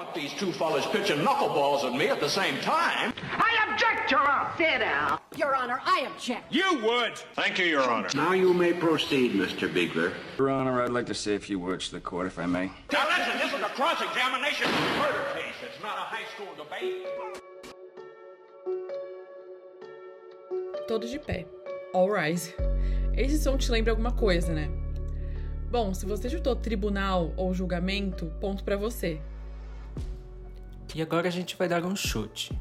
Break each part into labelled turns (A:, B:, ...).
A: want these two fellas pitching knuckleballs at me at the same time.
B: I object, Your Honor.
C: Sit down. Your Honor, I object.
A: You would.
D: Thank you, Your Honor.
E: Now you may proceed, Mr. Bigler.
F: Your Honor, I'd like to say a few words to the court, if I may.
A: Now listen, this is a cross-examination murder case. It's not a high school debate.
G: Todos de pé. All rise. Esse som te lembra alguma coisa, né? Bom, se você chutou tribunal ou julgamento, ponto pra você.
H: E agora a gente vai dar um chute.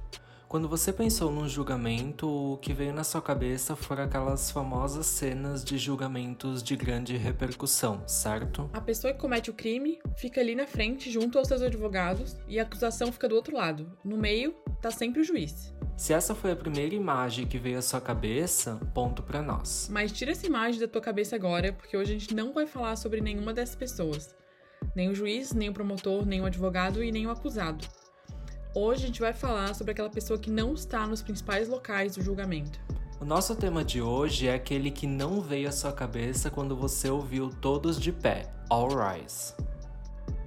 H: Quando você pensou num julgamento, o que veio na sua cabeça foram aquelas famosas cenas de julgamentos de grande repercussão, certo?
G: A pessoa que comete o crime fica ali na frente junto aos seus advogados e a acusação fica do outro lado. No meio tá sempre o juiz.
H: Se essa foi a primeira imagem que veio à sua cabeça, ponto pra nós.
G: Mas tira essa imagem da tua cabeça agora, porque hoje a gente não vai falar sobre nenhuma dessas pessoas. Nem o juiz, nem o promotor, nem o advogado e nem o acusado. Hoje a gente vai falar sobre aquela pessoa que não está nos principais locais do julgamento.
H: O nosso tema de hoje é aquele que não veio à sua cabeça quando você ouviu todos de pé, All Rise.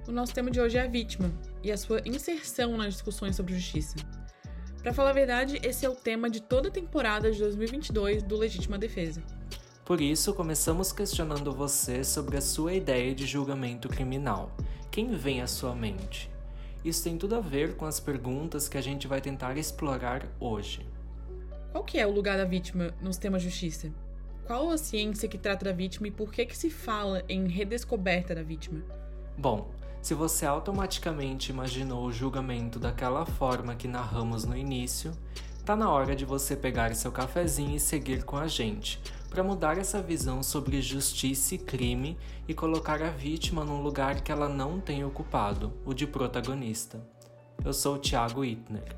G: O nosso tema de hoje é a vítima e a sua inserção nas discussões sobre justiça. Para falar a verdade, esse é o tema de toda a temporada de 2022 do Legítima Defesa.
H: Por isso, começamos questionando você sobre a sua ideia de julgamento criminal. Quem vem à sua mente? Isso tem tudo a ver com as perguntas que a gente vai tentar explorar hoje.
G: Qual que é o lugar da vítima no sistema de justiça? Qual a ciência que trata da vítima e por que que se fala em redescoberta da vítima?
H: Bom, se você automaticamente imaginou o julgamento daquela forma que narramos no início, tá na hora de você pegar seu cafezinho e seguir com a gente, para mudar essa visão sobre justiça e crime e colocar a vítima num lugar que ela não tem ocupado, o de protagonista. Eu sou o Thiago Itner.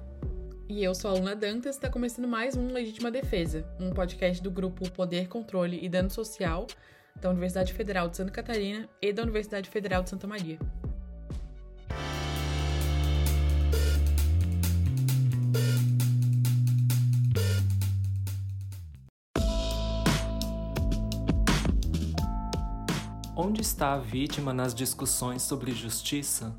G: E eu sou a Aluna Dantas, está começando mais um Legítima Defesa, um podcast do grupo Poder, Controle e Dano Social da Universidade Federal de Santa Catarina e da Universidade Federal de Santa Maria.
H: Onde está a vítima nas discussões sobre justiça?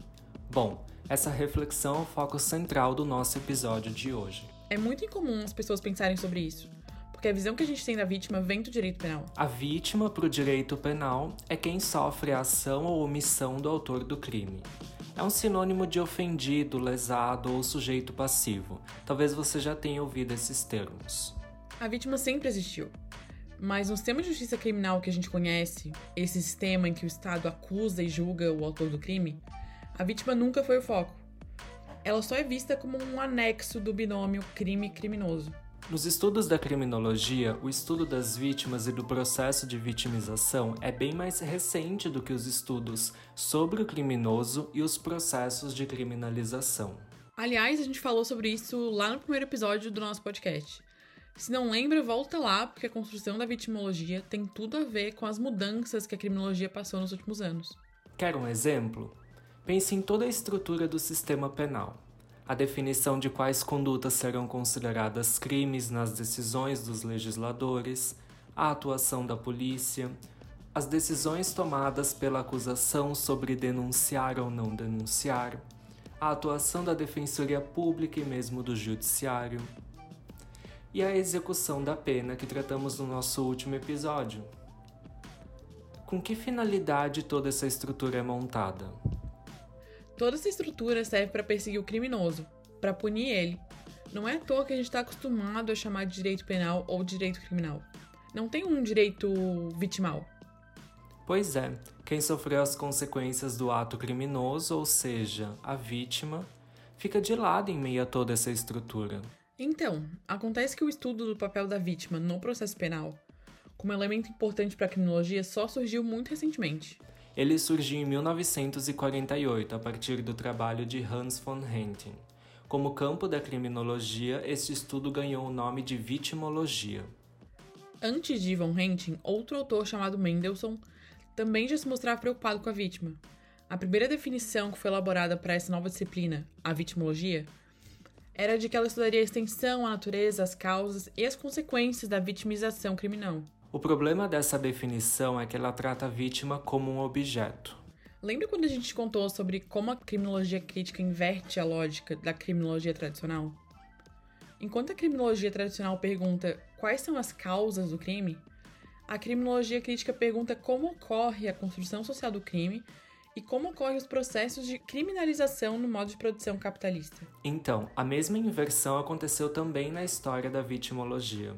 H: Bom, essa reflexão é o foco central do nosso episódio de hoje.
G: É muito incomum as pessoas pensarem sobre isso, porque a visão que a gente tem da vítima vem do direito penal.
H: A vítima, para o direito penal, é quem sofre a ação ou omissão do autor do crime. É um sinônimo de ofendido, lesado ou sujeito passivo. Talvez você já tenha ouvido esses termos.
G: A vítima sempre existiu. Mas no sistema de justiça criminal que a gente conhece, esse sistema em que o Estado acusa e julga o autor do crime, a vítima nunca foi o foco. Ela só é vista como um anexo do binômio crime-criminoso.
H: Nos estudos da criminologia, o estudo das vítimas e do processo de vitimização é bem mais recente do que os estudos sobre o criminoso e os processos de criminalização.
G: Aliás, a gente falou sobre isso lá no primeiro episódio do nosso podcast. Se não lembra, volta lá, porque a construção da vitimologia tem tudo a ver com as mudanças que a criminologia passou nos últimos anos.
H: Quer um exemplo? Pense em toda a estrutura do sistema penal. A definição de quais condutas serão consideradas crimes nas decisões dos legisladores, a atuação da polícia, as decisões tomadas pela acusação sobre denunciar ou não denunciar, a atuação da defensoria pública e mesmo do judiciário, e a execução da pena que tratamos no nosso último episódio. Com que finalidade toda essa estrutura é montada?
G: Toda essa estrutura serve para perseguir o criminoso, para punir ele. Não é à toa que a gente está acostumado a chamar de direito penal ou direito criminal. Não tem um direito vitimal.
H: Pois é, quem sofreu as consequências do ato criminoso, ou seja, a vítima, fica de lado em meio a toda essa estrutura.
G: Então, acontece que o estudo do papel da vítima no processo penal, como elemento importante para a criminologia, só surgiu muito recentemente.
H: Ele surgiu em 1948 a partir do trabalho de Hans von Hentin. Como campo da criminologia, este estudo ganhou o nome de vitimologia.
G: Antes de von Hentin, outro autor chamado Mendelssohn também já se mostrava preocupado com a vítima. A primeira definição que foi elaborada para essa nova disciplina, a vitimologia, era de que ela estudaria a extensão, a natureza, as causas e as consequências da vitimização criminal.
H: O problema dessa definição é que ela trata a vítima como um objeto.
G: Lembra quando a gente contou sobre como a criminologia crítica inverte a lógica da criminologia tradicional? Enquanto a criminologia tradicional pergunta quais são as causas do crime, a criminologia crítica pergunta como ocorre a construção social do crime e como ocorrem os processos de criminalização no modo de produção capitalista.
H: Então, a mesma inversão aconteceu também na história da vitimologia.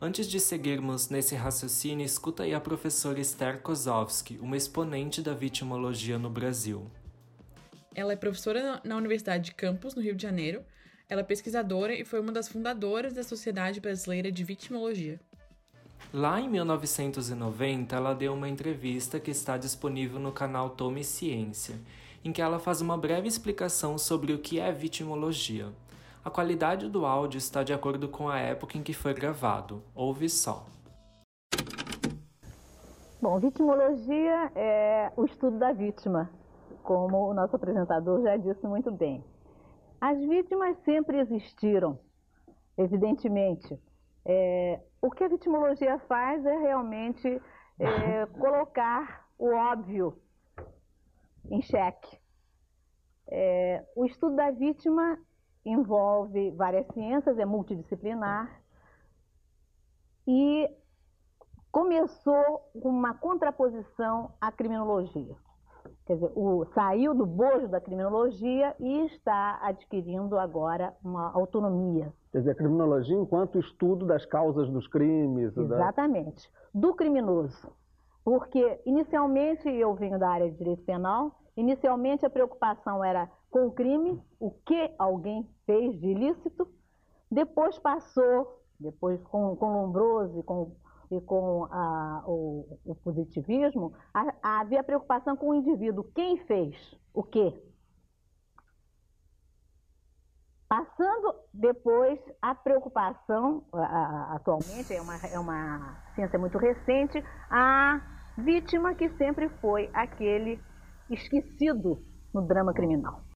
H: Antes de seguirmos nesse raciocínio, escuta aí a professora Esther Kozovski, uma exponente da vitimologia no Brasil.
G: Ela é professora na Universidade de Campos, no Rio de Janeiro. Ela é pesquisadora e foi uma das fundadoras da Sociedade Brasileira de Vitimologia.
H: Lá em 1990, ela deu uma entrevista que está disponível no canal Tome Ciência, em que ela faz uma breve explicação sobre o que é vitimologia. A qualidade do áudio está de acordo com a época em que foi gravado. Ouve só.
B: Bom, vitimologia é o estudo da vítima, como o nosso apresentador já disse muito bem. As vítimas sempre existiram, evidentemente. É, o que a vitimologia faz é realmente é, colocar o óbvio em xeque. É, o estudo da vítima envolve várias ciências, é multidisciplinar e começou com uma contraposição à criminologia. Quer dizer, o, saiu do bojo da criminologia e está adquirindo agora uma autonomia.
D: Quer dizer, a criminologia enquanto estudo das causas dos crimes.
B: Exatamente. Da... Do criminoso. Porque, inicialmente, eu venho da área de direito penal, inicialmente a preocupação era com o crime, o que alguém fez de ilícito, depois passou, depois com, com Lombroso com e com a, o, o, positivismo, a, a, havia preocupação com o indivíduo. Quem fez o quê? Passando depois a preocupação, a, atualmente é uma, é uma ciência muito recente, a vítima que sempre foi aquele esquecido no drama criminal.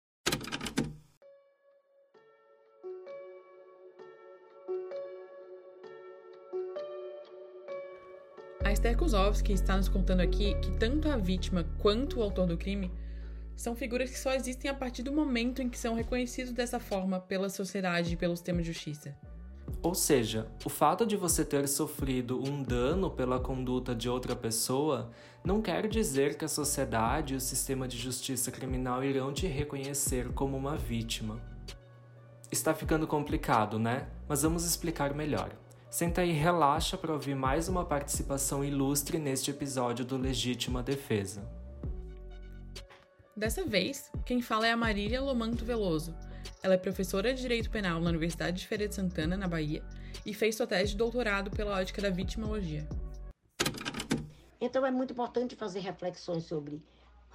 G: Kozovski está nos contando aqui que tanto a vítima quanto o autor do crime são figuras que só existem a partir do momento em que são reconhecidos dessa forma pela sociedade e pelo sistema de justiça.
H: Ou seja, o fato de você ter sofrido um dano pela conduta de outra pessoa não quer dizer que a sociedade e o sistema de justiça criminal irão te reconhecer como uma vítima. Está ficando complicado, né? Mas vamos explicar melhor. Senta aí e relaxa para ouvir mais uma participação ilustre neste episódio do Legítima Defesa.
G: Dessa vez, quem fala é a Marília Lomanto Veloso. Ela é professora de Direito Penal na Universidade de Feira de Santana, na Bahia, e fez sua tese de doutorado pela ótica da vitimologia.
I: Então é muito importante fazer reflexões sobre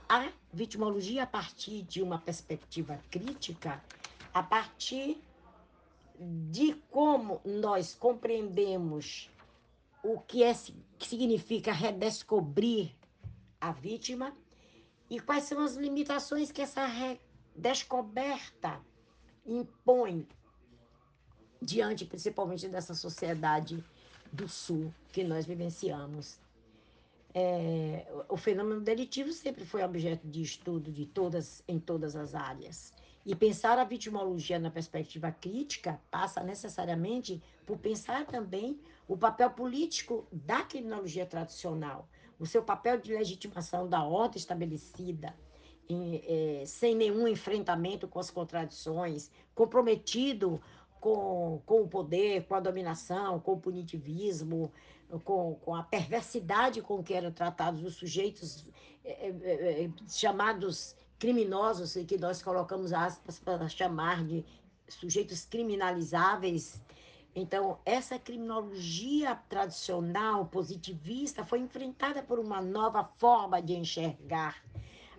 I: a vitimologia a partir de uma perspectiva crítica, a partir de como nós compreendemos o que, é, que significa redescobrir a vítima e quais são as limitações que essa descoberta impõe diante principalmente dessa sociedade do sul que nós vivenciamos. É, o fenômeno delitivo sempre foi objeto de estudo de todas em todas as áreas. E pensar a vitimologia na perspectiva crítica passa necessariamente por pensar também o papel político da criminologia tradicional, o seu papel de legitimação da ordem estabelecida, em, é, sem nenhum enfrentamento com as contradições, comprometido com, com o poder, com a dominação, com o punitivismo, com, com a perversidade com que eram tratados os sujeitos é, é, chamados criminosos, que nós colocamos aspas para chamar de sujeitos criminalizáveis. Então, essa criminologia tradicional, positivista, foi enfrentada por uma nova forma de enxergar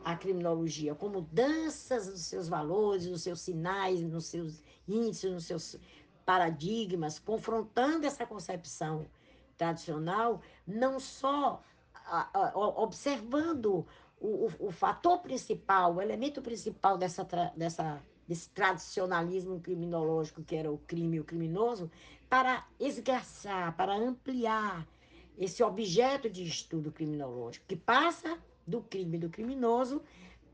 I: a criminologia, com mudanças nos seus valores, nos seus sinais, nos seus índices, nos seus paradigmas, confrontando essa concepção tradicional, não só observando o, o, o fator principal, o elemento principal dessa, dessa, desse tradicionalismo criminológico que era o crime e o criminoso, para esgarçar, para ampliar esse objeto de estudo criminológico, que passa do crime do criminoso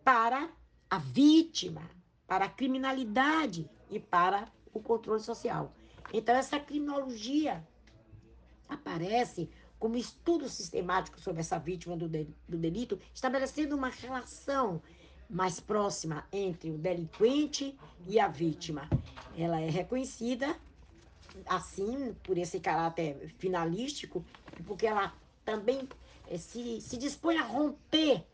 I: para a vítima, para a criminalidade e para o controle social. Então, essa criminologia aparece como estudo sistemático sobre essa vítima do, do delito, estabelecendo uma relação mais próxima entre o delinquente e a vítima. Ela é reconhecida assim por esse caráter finalístico, porque ela também eh, se, se dispõe a romper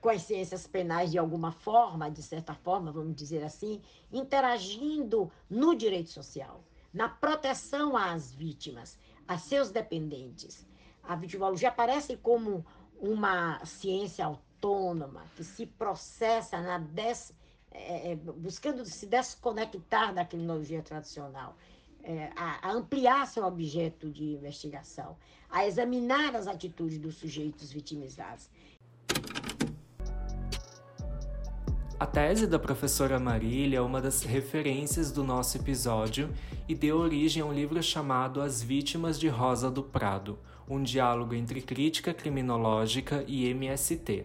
I: com as ciências penais de alguma forma, de certa forma, vamos dizer assim, interagindo no direito social, na proteção às vítimas, a seus dependentes. A vitimologia aparece como uma ciência autônoma que se processa na des, é, buscando se desconectar da criminologia tradicional é, a, a, ampliar seu objeto de investigação, a examinar as atitudes dos sujeitos vitimizados.
H: A tese da professora Marília é uma das referências do nosso episódio e deu origem a um livro chamado As Vítimas de Rosa do Prado, um diálogo entre crítica criminológica e MST.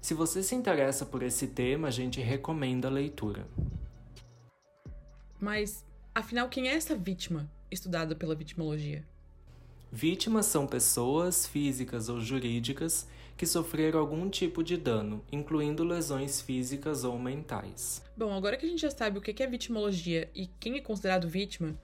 H: Se você se interessa por esse tema, a gente recomenda a leitura.
G: Mas Afinal, quem é essa vítima estudada pela vitimologia?
H: Vítimas são pessoas físicas ou jurídicas que sofreram algum tipo de dano, incluindo lesões físicas ou mentais.
G: Bom, agora que a gente já sabe o que é vitimologia e quem é considerado vítima,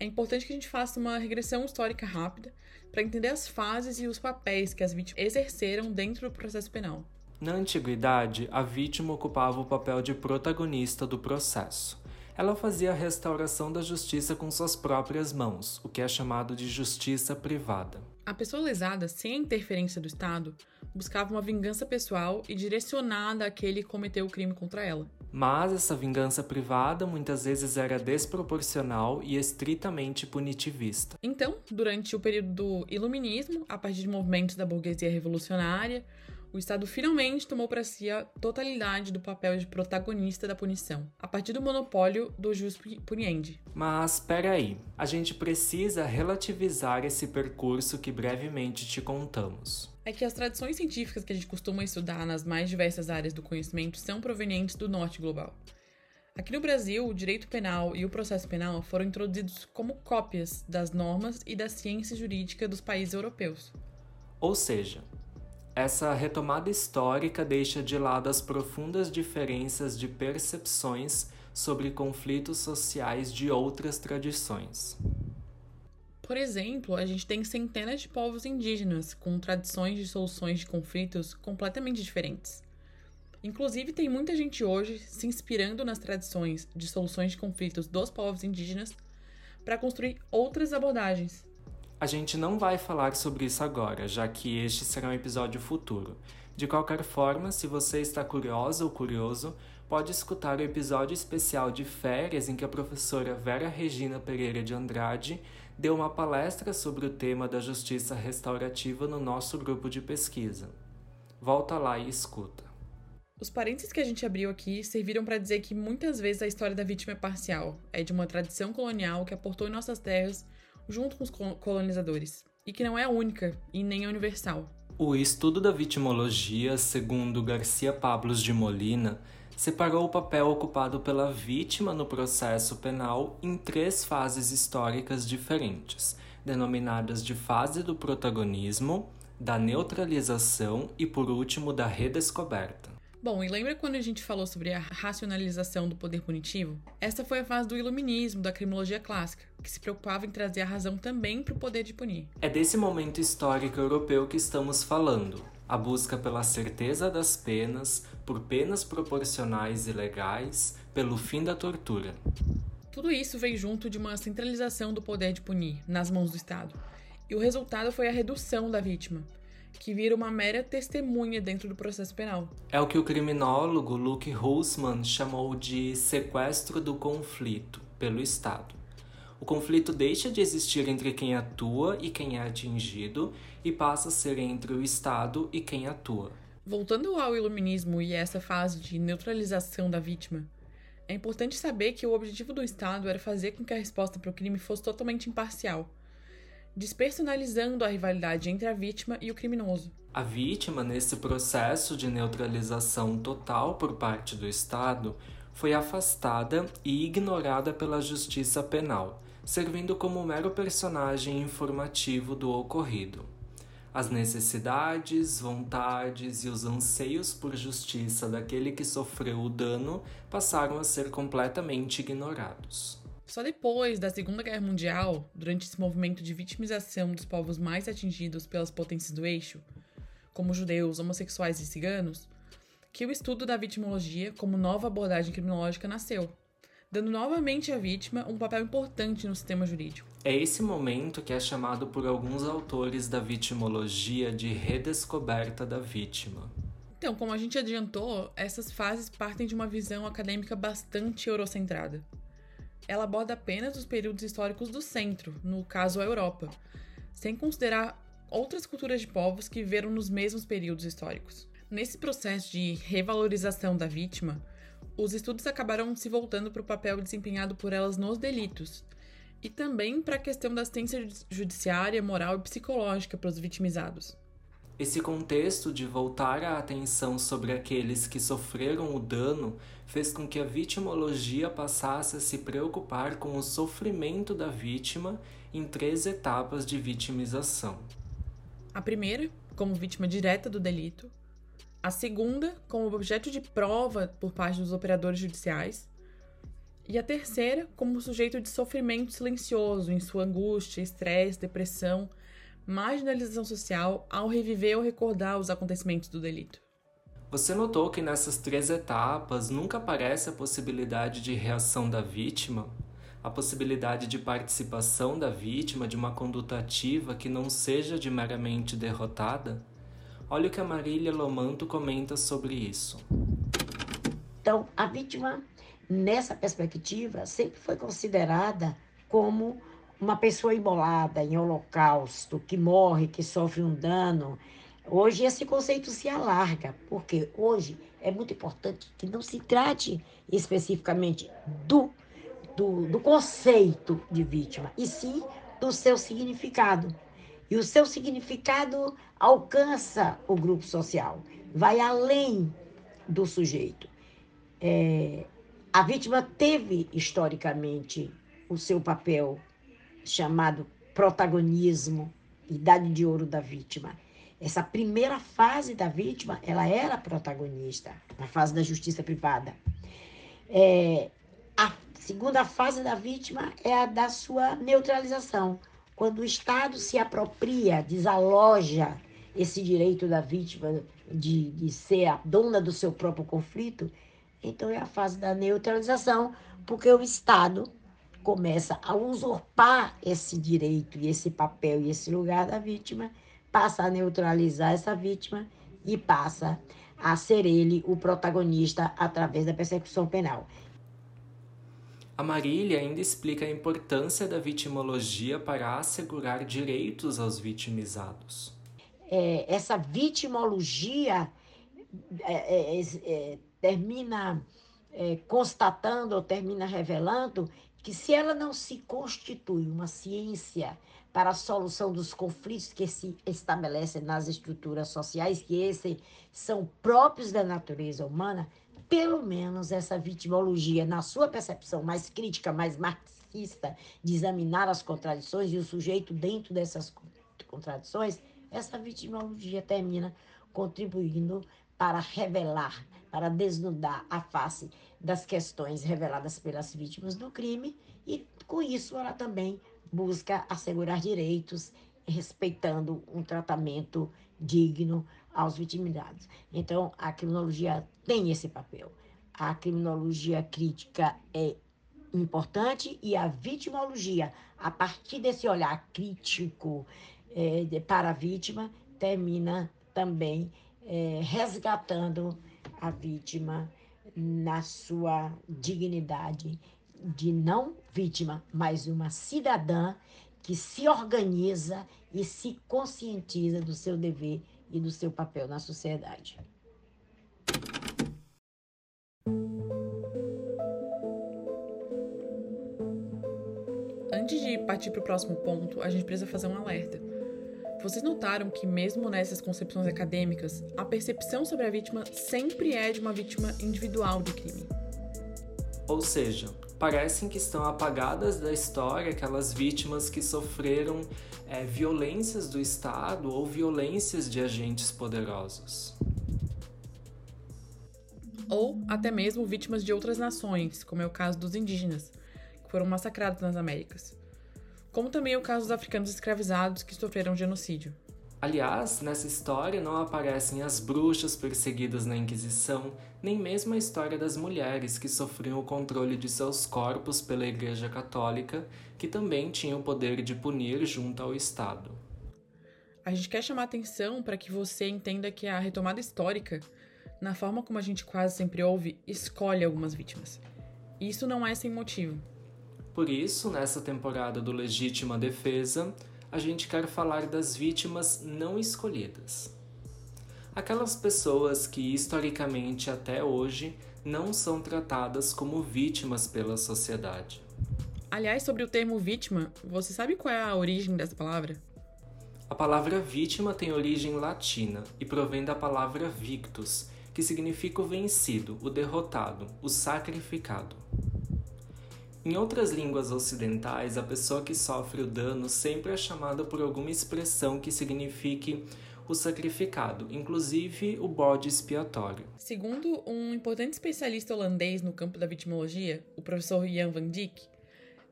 G: é importante que a gente faça uma regressão histórica rápida para entender as fases e os papéis que as vítimas exerceram dentro do processo penal.
H: Na antiguidade, a vítima ocupava o papel de protagonista do processo ela fazia a restauração da justiça com suas próprias mãos, o que é chamado de justiça privada.
G: A pessoa lesada, sem a interferência do Estado, buscava uma vingança pessoal e direcionada àquele que cometeu o crime contra ela.
H: Mas essa vingança privada muitas vezes era desproporcional e estritamente punitivista.
G: Então, durante o período do Iluminismo, a partir de movimentos da burguesia revolucionária, o Estado finalmente tomou para si a totalidade do papel de protagonista da punição, a partir do monopólio do jus puniendi.
H: Mas peraí, a gente precisa relativizar esse percurso que brevemente te contamos.
G: É que as tradições científicas que a gente costuma estudar nas mais diversas áreas do conhecimento são provenientes do norte global. Aqui no Brasil, o direito penal e o processo penal foram introduzidos como cópias das normas e da ciência jurídica dos países europeus.
H: Ou seja, essa retomada histórica deixa de lado as profundas diferenças de percepções sobre conflitos sociais de outras tradições.
G: Por exemplo, a gente tem centenas de povos indígenas com tradições de soluções de conflitos completamente diferentes. Inclusive, tem muita gente hoje se inspirando nas tradições de soluções de conflitos dos povos indígenas para construir outras abordagens,
H: a gente não vai falar sobre isso agora, já que este será um episódio futuro. De qualquer forma, se você está curiosa ou curioso, pode escutar o episódio especial de férias em que a professora Vera Regina Pereira de Andrade deu uma palestra sobre o tema da justiça restaurativa no nosso grupo de pesquisa. Volta lá e escuta.
G: Os parênteses que a gente abriu aqui serviram para dizer que muitas vezes a história da vítima é parcial, é de uma tradição colonial que aportou em nossas terras junto com os colonizadores, e que não é única e nem universal.
H: O estudo da vitimologia, segundo Garcia Pablos de Molina, separou o papel ocupado pela vítima no processo penal em três fases históricas diferentes, denominadas de fase do protagonismo, da neutralização e, por último, da redescoberta.
G: Bom, e lembra quando a gente falou sobre a racionalização do poder punitivo? Essa foi a fase do iluminismo, da criminologia clássica, que se preocupava em trazer a razão também para o poder de punir.
H: É desse momento histórico europeu que estamos falando. A busca pela certeza das penas, por penas proporcionais e legais, pelo fim da tortura.
G: Tudo isso veio junto de uma centralização do poder de punir nas mãos do Estado. E o resultado foi a redução da vítima, que vira uma mera testemunha dentro do processo penal.
H: É o que o criminólogo Luke Hussman chamou de sequestro do conflito pelo Estado. O conflito deixa de existir entre quem atua e quem é atingido e passa a ser entre o Estado e quem atua.
G: Voltando ao iluminismo e essa fase de neutralização da vítima, é importante saber que o objetivo do Estado era fazer com que a resposta para o crime fosse totalmente imparcial despersonalizando a rivalidade entre a vítima e o criminoso.
H: A vítima, nesse processo de neutralização total por parte do Estado, foi afastada e ignorada pela justiça penal, servindo como mero personagem informativo do ocorrido. As necessidades, vontades e os anseios por justiça daquele que sofreu o dano passaram a ser completamente ignorados.
G: Só depois da Segunda Guerra Mundial, durante esse movimento de vitimização dos povos mais atingidos pelas potências do eixo, como judeus, homossexuais e ciganos, que o estudo da vitimologia como nova abordagem criminológica nasceu, dando novamente à vítima um papel importante no sistema jurídico.
H: É esse momento que é chamado por alguns autores da vitimologia de redescoberta da vítima.
G: Então, como a gente adiantou, essas fases partem de uma visão acadêmica bastante eurocentrada. Ela aborda apenas os períodos históricos do centro, no caso a Europa, sem considerar outras culturas de povos que viveram nos mesmos períodos históricos. Nesse processo de revalorização da vítima, os estudos acabaram se voltando para o papel desempenhado por elas nos delitos, e também para a questão da assistência judiciária, moral e psicológica para os vitimizados.
H: Esse contexto de voltar a atenção sobre aqueles que sofreram o dano fez com que a vitimologia passasse a se preocupar com o sofrimento da vítima em três etapas de vitimização.
G: A primeira, como vítima direta do delito, a segunda, como objeto de prova por parte dos operadores judiciais, e a terceira, como sujeito de sofrimento silencioso em sua angústia, estresse, depressão, marginalização social ao reviver ou recordar os acontecimentos do delito.
H: Você notou que nessas três etapas nunca aparece a possibilidade de reação da vítima, a possibilidade de participação da vítima de uma conduta ativa que não seja de meramente derrotada? Olha o que a Marília Lomanto comenta sobre isso.
I: Então, a vítima nessa perspectiva, sempre foi considerada como uma pessoa imolada em holocausto, que morre, que sofre um dano. Hoje esse conceito se alarga, porque hoje é muito importante que não se trate especificamente do, do, do conceito de vítima, e sim do seu significado. E o seu significado alcança o grupo social, vai além do sujeito. É, a vítima teve, historicamente, o seu papel chamado protagonismo, idade de ouro da vítima. Essa primeira fase da vítima, ela era protagonista, na fase da justiça privada. É, a segunda fase da vítima é a da sua neutralização, quando o Estado se apropria, desaloja esse direito da vítima de, de ser a dona do seu próprio conflito então é a fase da neutralização, porque o Estado começa a usurpar esse direito e esse papel e esse lugar da vítima, passa a neutralizar essa vítima e passa a ser ele o protagonista através da persecução penal.
H: A Marília ainda explica a importância da vitimologia para assegurar direitos aos vitimizados.
I: É, essa vitimologia é, é, é termina é, constatando ou termina revelando que se ela não se constitui uma ciência para a solução dos conflitos que se estabelecem nas estruturas sociais, que esses são próprios da natureza humana, pelo menos essa vitimologia, na sua percepção mais crítica, mais marxista, de examinar as contradições e o sujeito dentro dessas contradições, essa vitimologia termina contribuindo para revelar, para desnudar a face das questões reveladas pelas vítimas do crime e, com isso, ela também busca assegurar direitos, respeitando um tratamento digno aos vitimizados. Então, a criminologia tem esse papel. A criminologia crítica é importante e a vitimologia, a partir desse olhar crítico é, para a vítima, termina também é, resgatando a vítima na sua dignidade de não vítima, mas uma cidadã que se organiza e se conscientiza do seu dever e do seu papel na sociedade.
G: Antes de partir para o próximo ponto, a gente precisa fazer um alerta. Vocês notaram que, mesmo nessas concepções acadêmicas, a percepção sobre a vítima sempre é de uma vítima individual de crime.
H: Ou seja, parecem que estão apagadas da história aquelas vítimas que sofreram é, violências do Estado ou violências de agentes poderosos.
G: Ou até mesmo vítimas de outras nações, como é o caso dos indígenas, que foram massacrados nas Américas como também o caso dos africanos escravizados que sofreram genocídio.
H: Aliás, nessa história não aparecem as bruxas perseguidas na Inquisição, nem mesmo a história das mulheres que sofriam o controle de seus corpos pela Igreja Católica, que também tinha o poder de punir junto ao Estado.
G: A gente quer chamar atenção para que você entenda que a retomada histórica, na forma como a gente quase sempre ouve, escolhe algumas vítimas. Isso não é sem motivo.
H: Por isso, nessa temporada do Legítima Defesa, a gente quer falar das vítimas não escolhidas. Aquelas pessoas que historicamente até hoje não são tratadas como vítimas pela sociedade.
G: Aliás, sobre o termo vítima, você sabe qual é a origem dessa palavra?
H: A palavra vítima tem origem latina e provém da palavra victus, que significa o vencido, o derrotado, o sacrificado. Em outras línguas ocidentais, a pessoa que sofre o dano sempre é chamada por alguma expressão que signifique o sacrificado, inclusive o bode expiatório.
G: Segundo um importante especialista holandês no campo da vitimologia, o professor Jan van Dijk,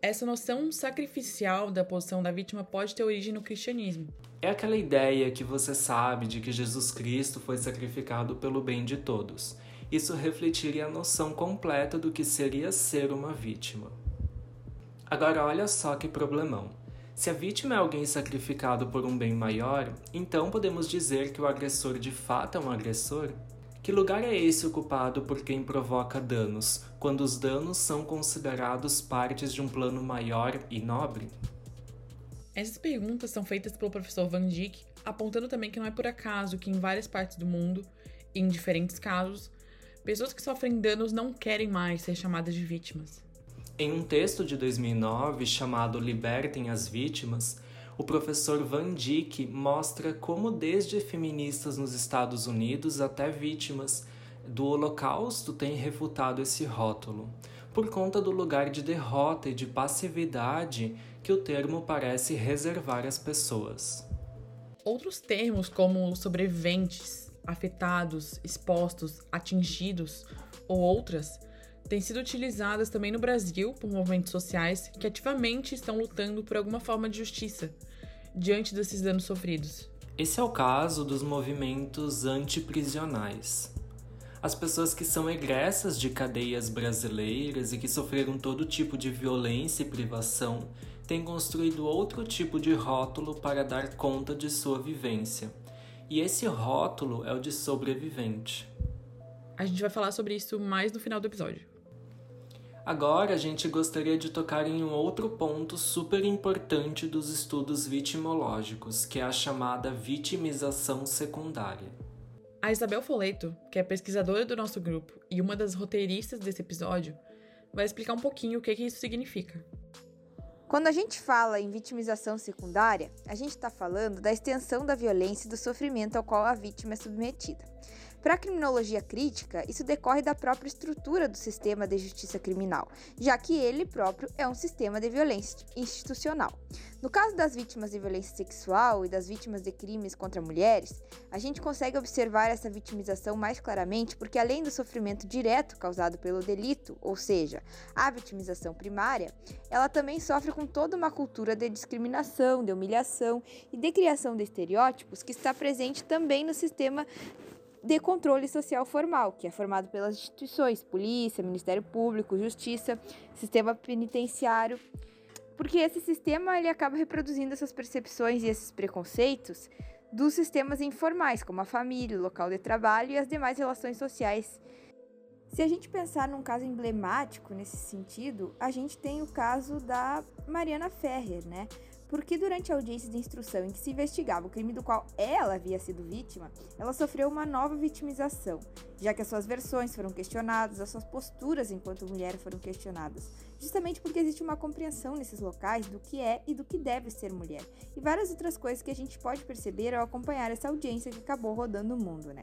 G: essa noção sacrificial da posição da vítima pode ter origem no cristianismo.
H: É aquela ideia que você sabe de que Jesus Cristo foi sacrificado pelo bem de todos isso refletiria a noção completa do que seria ser uma vítima. Agora, olha só que problemão. Se a vítima é alguém sacrificado por um bem maior, então podemos dizer que o agressor de fato é um agressor? Que lugar é esse ocupado por quem provoca danos, quando os danos são considerados partes de um plano maior e nobre?
G: Essas perguntas são feitas pelo professor Van Dijk, apontando também que não é por acaso que em várias partes do mundo, em diferentes casos, Pessoas que sofrem danos não querem mais ser chamadas de vítimas.
H: Em um texto de 2009 chamado Libertem as Vítimas, o professor Van Dijk mostra como, desde feministas nos Estados Unidos até vítimas do Holocausto, têm refutado esse rótulo, por conta do lugar de derrota e de passividade que o termo parece reservar às pessoas.
G: Outros termos, como sobreviventes, afetados, expostos, atingidos ou outras, têm sido utilizadas também no Brasil por movimentos sociais que ativamente estão lutando por alguma forma de justiça diante desses danos sofridos.
H: Esse é o caso dos movimentos antiprisionais. As pessoas que são egressas de cadeias brasileiras e que sofreram todo tipo de violência e privação têm construído outro tipo de rótulo para dar conta de sua vivência e esse rótulo é o de sobrevivente.
G: A gente vai falar sobre isso mais no final do episódio.
H: Agora a gente gostaria de tocar em um outro ponto super importante dos estudos vitimológicos, que é a chamada vitimização secundária.
G: A Isabel Foleto, que é pesquisadora do nosso grupo e uma das roteiristas desse episódio, vai explicar um pouquinho o que, que isso significa.
J: Quando a gente fala em vitimização secundária, a gente está falando da extensão da violência e do sofrimento ao qual a vítima é submetida. Para a criminologia crítica, isso decorre da própria estrutura do sistema de justiça criminal, já que ele próprio é um sistema de violência institucional. No caso das vítimas de violência sexual e das vítimas de crimes contra mulheres, a gente consegue observar essa vitimização mais claramente porque, além do sofrimento direto causado pelo delito, ou seja, a vitimização primária, ela também sofre com toda uma cultura de discriminação, de humilhação e de criação de estereótipos que está presente também no sistema de controle social formal, que é formado pelas instituições, polícia, Ministério Público, Justiça, sistema penitenciário, porque esse sistema ele acaba reproduzindo essas percepções e esses preconceitos dos sistemas informais, como a família, o local de trabalho e as demais relações sociais. Se a gente pensar num caso emblemático nesse sentido, a gente tem o caso da Mariana Ferrer, né? Porque durante a audiência de instrução em que se investigava o crime do qual ela havia sido vítima, ela sofreu uma nova vitimização, já que as suas versões foram questionadas, as suas posturas enquanto mulher foram questionadas, justamente porque existe uma compreensão nesses locais do que é e do que deve ser mulher, e várias outras coisas que a gente pode perceber ao acompanhar essa audiência que acabou rodando o mundo, né?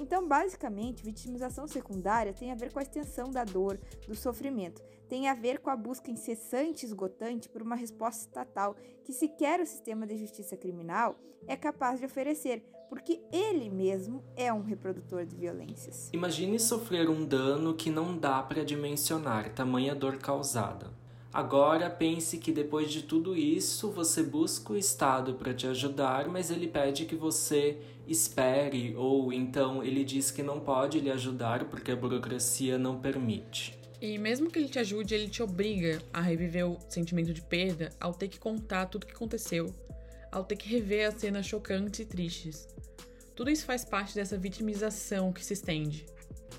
J: Então, basicamente, vitimização secundária tem a ver com a extensão da dor, do sofrimento, tem a ver com a busca incessante e esgotante por uma resposta estatal que sequer o sistema de justiça criminal é capaz de oferecer, porque ele mesmo é um reprodutor de violências.
H: Imagine sofrer um dano que não dá para dimensionar, tamanha dor causada. Agora pense que depois de tudo isso você busca o Estado para te ajudar, mas ele pede que você espere, ou então ele diz que não pode lhe ajudar porque a burocracia não permite.
G: E mesmo que ele te ajude, ele te obriga a reviver o sentimento de perda ao ter que contar tudo o que aconteceu, ao ter que rever as cenas chocantes e tristes. Tudo isso faz parte dessa vitimização que se estende.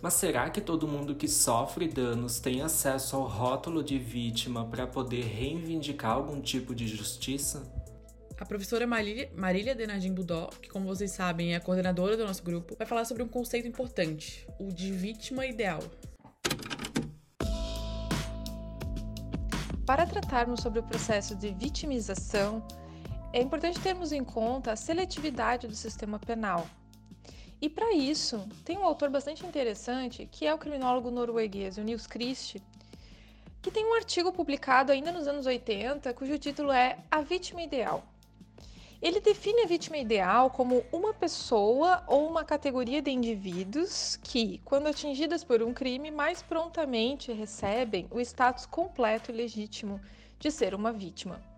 H: Mas será que todo mundo que sofre danos tem acesso ao rótulo de vítima para poder reivindicar algum tipo de justiça?
G: A professora Marília, Denardim Budó, que como vocês sabem é a coordenadora do nosso grupo, vai falar sobre um conceito importante, o de vítima ideal.
K: Para tratarmos sobre o processo de vitimização, é importante termos em conta a seletividade do sistema penal. E para isso, tem um autor bastante interessante, que é o criminólogo norueguês, o Nils Christie, que tem um artigo publicado ainda nos anos 80, cujo título é A Vítima Ideal. Ele define a vítima ideal como uma pessoa ou uma categoria de indivíduos que, quando atingidas por um crime, mais prontamente recebem o status completo e legítimo de ser uma vítima.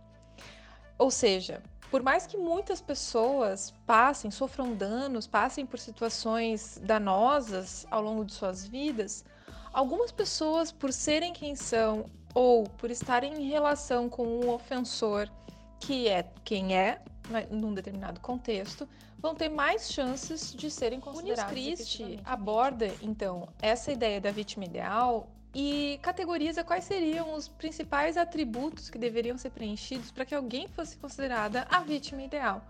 K: Ou seja, por mais que muitas pessoas passem, sofram danos, passem por situações danosas ao longo de suas vidas, algumas pessoas, por serem quem são ou por estarem em relação com um ofensor que é quem é, num determinado contexto, vão ter mais chances de serem considerados. O Christie aborda, então, essa ideia da vítima ideal e categoriza quais seriam os principais atributos que deveriam ser preenchidos para que alguém fosse considerada a vítima ideal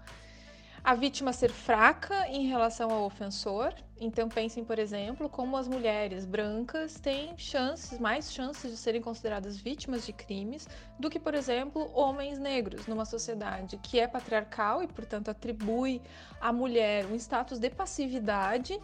K: a vítima ser fraca em relação ao ofensor. Então pensem, por exemplo, como as mulheres brancas têm chances, mais chances de serem consideradas vítimas de crimes do que, por exemplo, homens negros numa sociedade que é patriarcal e, portanto, atribui à mulher um status de passividade.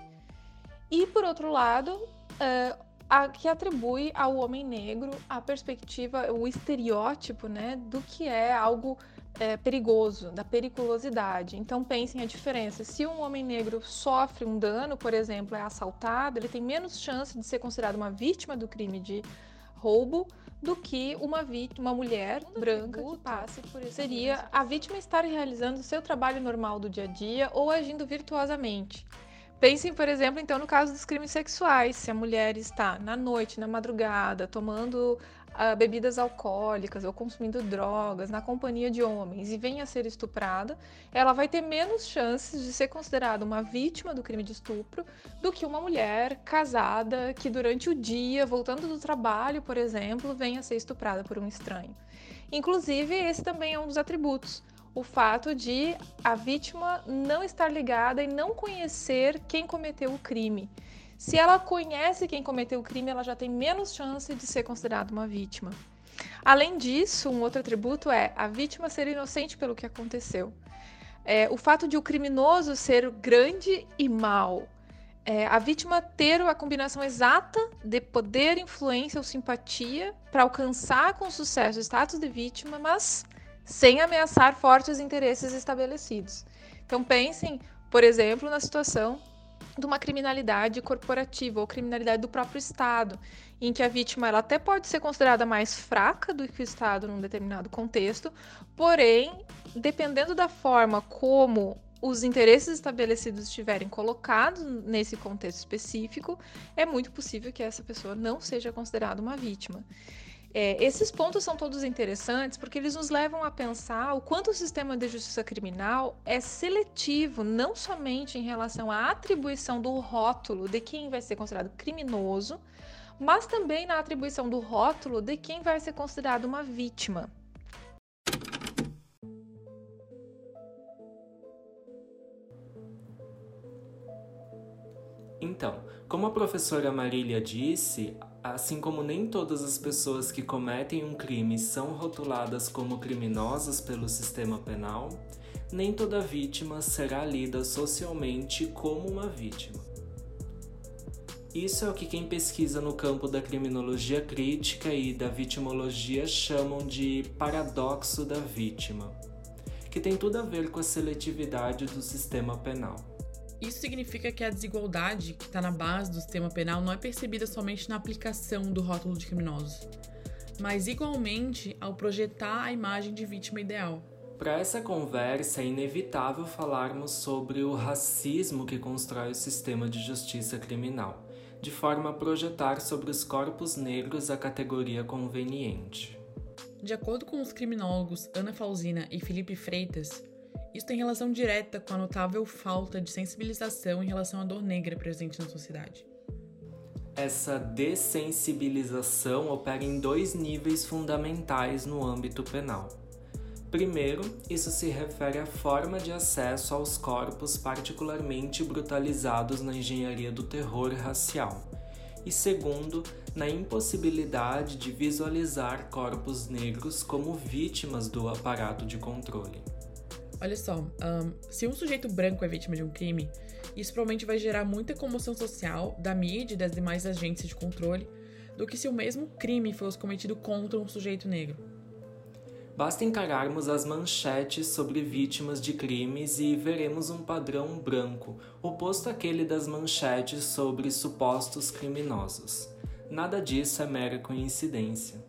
K: E, por outro lado, uh, a, que atribui ao homem negro a perspectiva, o estereótipo, né, do que é algo é, perigoso, da periculosidade. Então pensem a diferença. Se um homem negro sofre um dano, por exemplo, é assaltado, ele tem menos chance de ser considerado uma vítima do crime de roubo do que uma vítima, uma mulher branca que passe por isso. Seria a vítima estar realizando o seu trabalho normal do dia a dia ou agindo virtuosamente. Pensem, por exemplo, então no caso dos crimes sexuais, se a mulher está na noite, na madrugada, tomando uh, bebidas alcoólicas ou consumindo drogas na companhia de homens e venha a ser estuprada, ela vai ter menos chances de ser considerada uma vítima do crime de estupro do que uma mulher casada que durante o dia, voltando do trabalho, por exemplo, venha a ser estuprada por um estranho. Inclusive, esse também é um dos atributos o fato de a vítima não estar ligada e não conhecer quem cometeu o crime. Se ela conhece quem cometeu o crime, ela já tem menos chance de ser considerada uma vítima. Além disso, um outro atributo é a vítima ser inocente pelo que aconteceu. É, o fato de o criminoso ser grande e mal. É, a vítima ter a combinação exata de poder, influência ou simpatia para alcançar com sucesso o status de vítima, mas sem ameaçar fortes interesses estabelecidos. Então pensem, por exemplo, na situação de uma criminalidade corporativa ou criminalidade do próprio Estado, em que a vítima ela até pode ser considerada mais fraca do que o Estado num determinado contexto, porém, dependendo da forma como os interesses estabelecidos estiverem colocados nesse contexto específico, é muito possível que essa pessoa não seja considerada uma vítima. É, esses pontos são todos interessantes porque eles nos levam a pensar o quanto o sistema de justiça criminal é seletivo, não somente em relação à atribuição do rótulo de quem vai ser considerado criminoso, mas também na atribuição do rótulo de quem vai ser considerado uma vítima.
H: Então, como a professora Marília disse, assim como nem todas as pessoas que cometem um crime são rotuladas como criminosas pelo sistema penal, nem toda vítima será lida socialmente como uma vítima. Isso é o que quem pesquisa no campo da criminologia crítica e da vitimologia chamam de paradoxo da vítima, que tem tudo a ver com a seletividade do sistema penal.
G: Isso significa que a desigualdade que está na base do sistema penal não é percebida somente na aplicação do rótulo de criminosos, mas igualmente ao projetar a imagem de vítima ideal.
H: Para essa conversa é inevitável falarmos sobre o racismo que constrói o sistema de justiça criminal, de forma a projetar sobre os corpos negros a categoria conveniente.
G: De acordo com os criminólogos Ana Falzina e Felipe Freitas, isso tem relação direta com a notável falta de sensibilização em relação à dor negra presente na sociedade.
H: Essa dessensibilização opera em dois níveis fundamentais no âmbito penal. Primeiro, isso se refere à forma de acesso aos corpos particularmente brutalizados na engenharia do terror racial. E segundo, na impossibilidade de visualizar corpos negros como vítimas do aparato de controle.
G: Olha só, um, se um sujeito branco é vítima de um crime, isso provavelmente vai gerar muita comoção social da mídia e das demais agências de controle do que se o mesmo crime fosse cometido contra um sujeito negro.
H: Basta encararmos as manchetes sobre vítimas de crimes e veremos um padrão branco, oposto àquele das manchetes sobre supostos criminosos. Nada disso é mera coincidência.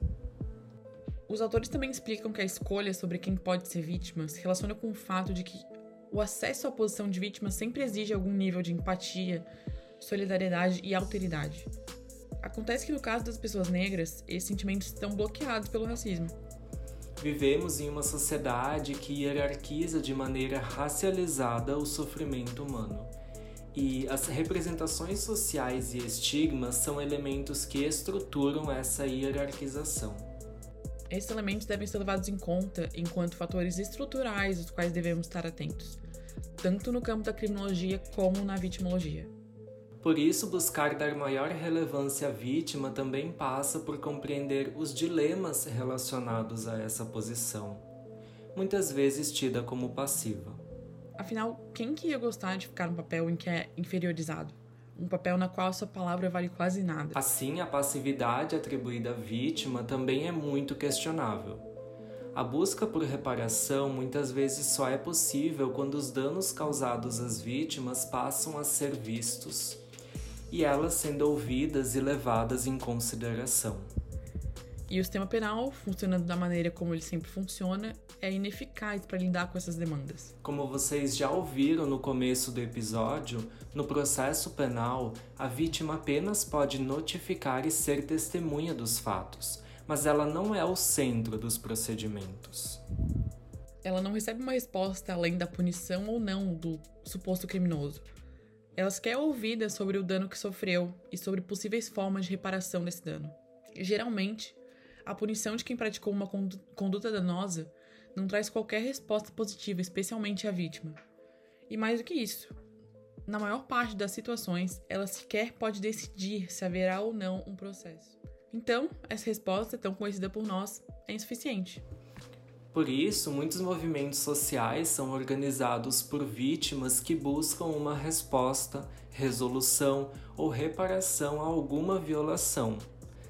G: Os autores também explicam que a escolha sobre quem pode ser vítima se relaciona com o fato de que o acesso à posição de vítima sempre exige algum nível de empatia, solidariedade e alteridade. Acontece que no caso das pessoas negras, esses sentimentos estão bloqueados pelo racismo.
H: Vivemos em uma sociedade que hierarquiza de maneira racializada o sofrimento humano. E as representações sociais e estigmas são elementos que estruturam essa hierarquização.
G: Esses elementos devem ser levados em conta enquanto fatores estruturais aos quais devemos estar atentos, tanto no campo da criminologia como na vitimologia.
H: Por isso, buscar dar maior relevância à vítima também passa por compreender os dilemas relacionados a essa posição, muitas vezes tida como passiva.
G: Afinal, quem que ia gostar de ficar num papel em que é inferiorizado? Um papel na qual sua palavra vale quase nada.
H: Assim, a passividade atribuída à vítima também é muito questionável. A busca por reparação muitas vezes só é possível quando os danos causados às vítimas passam a ser vistos e elas sendo ouvidas e levadas em consideração.
G: E o sistema penal, funcionando da maneira como ele sempre funciona, é ineficaz para lidar com essas demandas.
H: Como vocês já ouviram no começo do episódio, no processo penal, a vítima apenas pode notificar e ser testemunha dos fatos, mas ela não é o centro dos procedimentos.
G: Ela não recebe uma resposta além da punição ou não do suposto criminoso. Ela quer é ouvida sobre o dano que sofreu e sobre possíveis formas de reparação desse dano. Geralmente, a punição de quem praticou uma conduta danosa não traz qualquer resposta positiva, especialmente à vítima. E mais do que isso, na maior parte das situações, ela sequer pode decidir se haverá ou não um processo. Então, essa resposta, tão conhecida por nós, é insuficiente.
H: Por isso, muitos movimentos sociais são organizados por vítimas que buscam uma resposta, resolução ou reparação a alguma violação,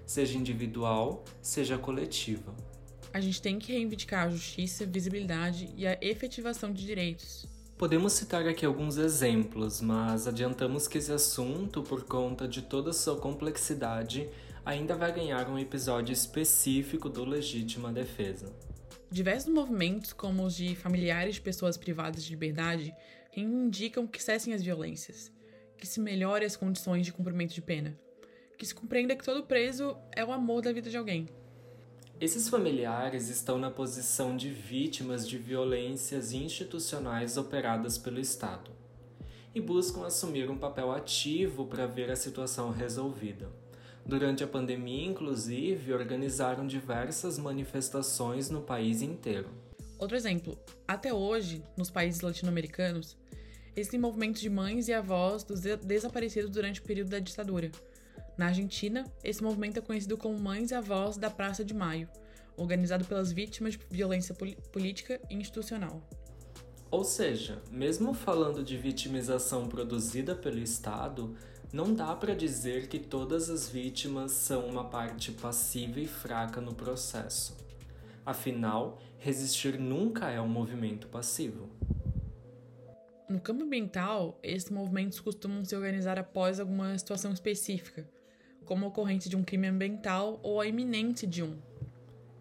H: seja individual, seja coletiva.
G: A gente tem que reivindicar a justiça, visibilidade e a efetivação de direitos.
H: Podemos citar aqui alguns exemplos, mas adiantamos que esse assunto, por conta de toda a sua complexidade, ainda vai ganhar um episódio específico do Legítima Defesa.
G: Diversos movimentos, como os de familiares de pessoas privadas de liberdade, reivindicam que cessem as violências, que se melhore as condições de cumprimento de pena, que se compreenda que todo preso é o amor da vida de alguém.
H: Esses familiares estão na posição de vítimas de violências institucionais operadas pelo Estado e buscam assumir um papel ativo para ver a situação resolvida. Durante a pandemia, inclusive, organizaram diversas manifestações no país inteiro.
G: Outro exemplo: até hoje, nos países latino-americanos, Existem movimentos de mães e avós dos desaparecidos durante o período da ditadura. Na Argentina, esse movimento é conhecido como Mães e Avós da Praça de Maio, organizado pelas vítimas de violência política e institucional.
H: Ou seja, mesmo falando de vitimização produzida pelo Estado, não dá para dizer que todas as vítimas são uma parte passiva e fraca no processo. Afinal, resistir nunca é um movimento passivo.
G: No campo ambiental, esses movimentos costumam se organizar após alguma situação específica, como a ocorrência de um crime ambiental ou a iminência de um.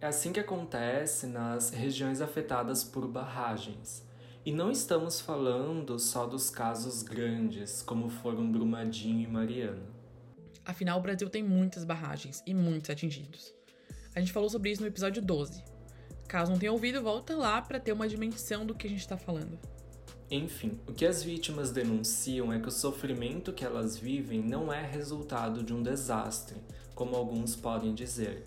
H: É assim que acontece nas regiões afetadas por barragens. E não estamos falando só dos casos grandes, como foram Brumadinho e Mariana.
G: Afinal, o Brasil tem muitas barragens e muitos atingidos. A gente falou sobre isso no episódio 12. Caso não tenha ouvido, volta lá para ter uma dimensão do que a gente está falando.
H: Enfim, o que as vítimas denunciam é que o sofrimento que elas vivem não é resultado de um desastre, como alguns podem dizer,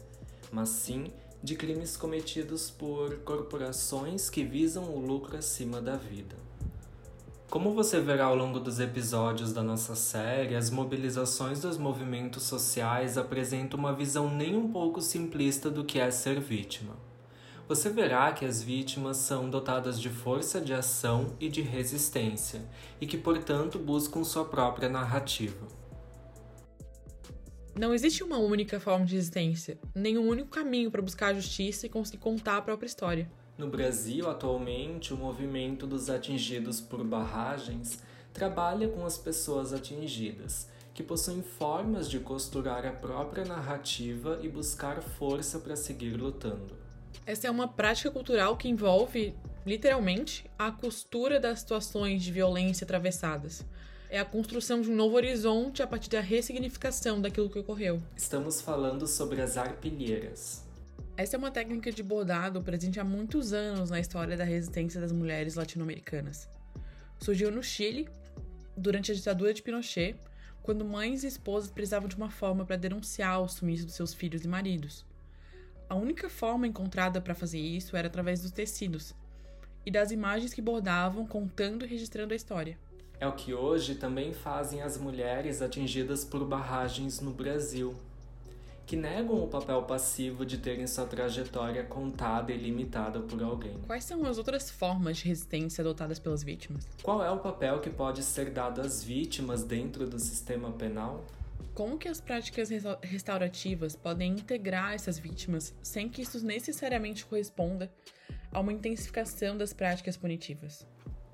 H: mas sim de crimes cometidos por corporações que visam o lucro acima da vida. Como você verá ao longo dos episódios da nossa série, as mobilizações dos movimentos sociais apresentam uma visão nem um pouco simplista do que é ser vítima você verá que as vítimas são dotadas de força de ação e de resistência, e que, portanto, buscam sua própria narrativa.
G: Não existe uma única forma de resistência, nem um único caminho para buscar a justiça e conseguir contar a própria história.
H: No Brasil, atualmente, o movimento dos atingidos por barragens trabalha com as pessoas atingidas, que possuem formas de costurar a própria narrativa e buscar força para seguir lutando.
G: Essa é uma prática cultural que envolve, literalmente, a costura das situações de violência atravessadas. É a construção de um novo horizonte a partir da ressignificação daquilo que ocorreu.
H: Estamos falando sobre as arpilheiras.
G: Essa é uma técnica de bordado presente há muitos anos na história da resistência das mulheres latino-americanas. Surgiu no Chile durante a ditadura de Pinochet, quando mães e esposas precisavam de uma forma para denunciar o sumiço dos seus filhos e maridos. A única forma encontrada para fazer isso era através dos tecidos e das imagens que bordavam, contando e registrando a história.
H: É o que hoje também fazem as mulheres atingidas por barragens no Brasil, que negam o papel passivo de terem sua trajetória contada e limitada por alguém.
G: Quais são as outras formas de resistência adotadas pelas vítimas?
H: Qual é o papel que pode ser dado às vítimas dentro do sistema penal?
G: Como que as práticas restaurativas podem integrar essas vítimas sem que isso necessariamente corresponda a uma intensificação das práticas punitivas?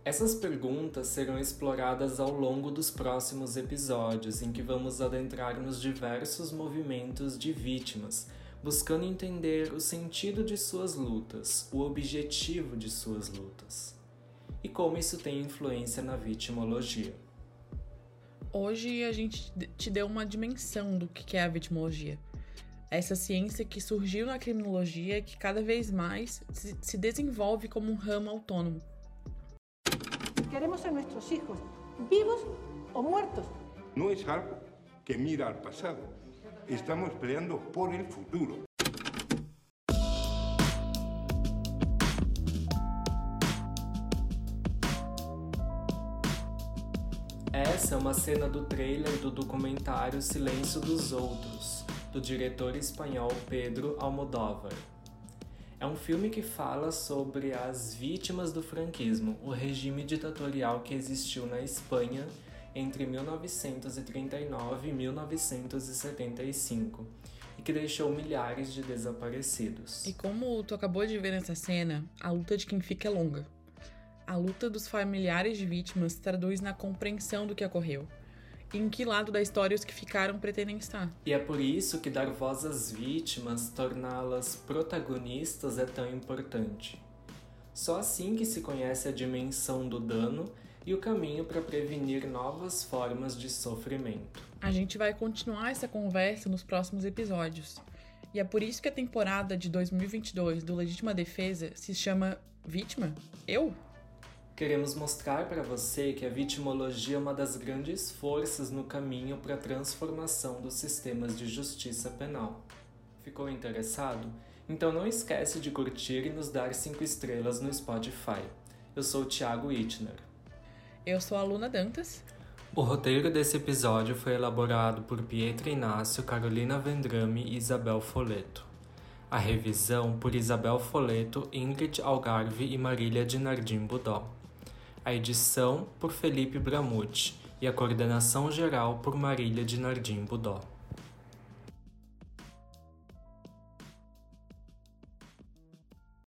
H: Essas perguntas serão exploradas ao longo dos próximos episódios, em que vamos adentrar nos diversos movimentos de vítimas, buscando entender o sentido de suas lutas, o objetivo de suas lutas e como isso tem influência na vitimologia.
G: Hoje a gente te deu uma dimensão do que é a vitimologia. Essa ciência que surgiu na criminologia e que cada vez mais se desenvolve como um ramo autônomo.
L: Queremos ser nossos filhos vivos ou mortos.
M: Não é algo que mira ao passado. Estamos peleando por el futuro.
H: Essa é uma cena do trailer do documentário Silêncio dos Outros, do diretor espanhol Pedro Almodóvar. É um filme que fala sobre as vítimas do franquismo, o regime ditatorial que existiu na Espanha entre 1939 e 1975 e que deixou milhares de desaparecidos.
G: E como tu acabou de ver nessa cena, a luta de quem fica é longa a luta dos familiares de vítimas traduz na compreensão do que ocorreu. E em que lado da história os que ficaram pretendem estar.
H: E é por isso que dar voz às vítimas, torná-las protagonistas é tão importante. Só assim que se conhece a dimensão do dano e o caminho para prevenir novas formas de sofrimento.
G: A gente vai continuar essa conversa nos próximos episódios. E é por isso que a temporada de 2022 do Legítima Defesa se chama Vítima? Eu?
H: Queremos mostrar para você que a vitimologia é uma das grandes forças no caminho para a transformação dos sistemas de justiça penal. Ficou interessado? Então não esquece de curtir e nos dar 5 estrelas no Spotify. Eu sou o Thiago Itner.
G: Eu sou a Luna Dantas.
H: O roteiro desse episódio foi elaborado por Pietro Inácio, Carolina Vendrame e Isabel Foleto. A revisão por Isabel Foleto, Ingrid Algarve e Marília Dinardim Budó a edição por Felipe Bramucci e a coordenação geral por Marília Dinardim Budó.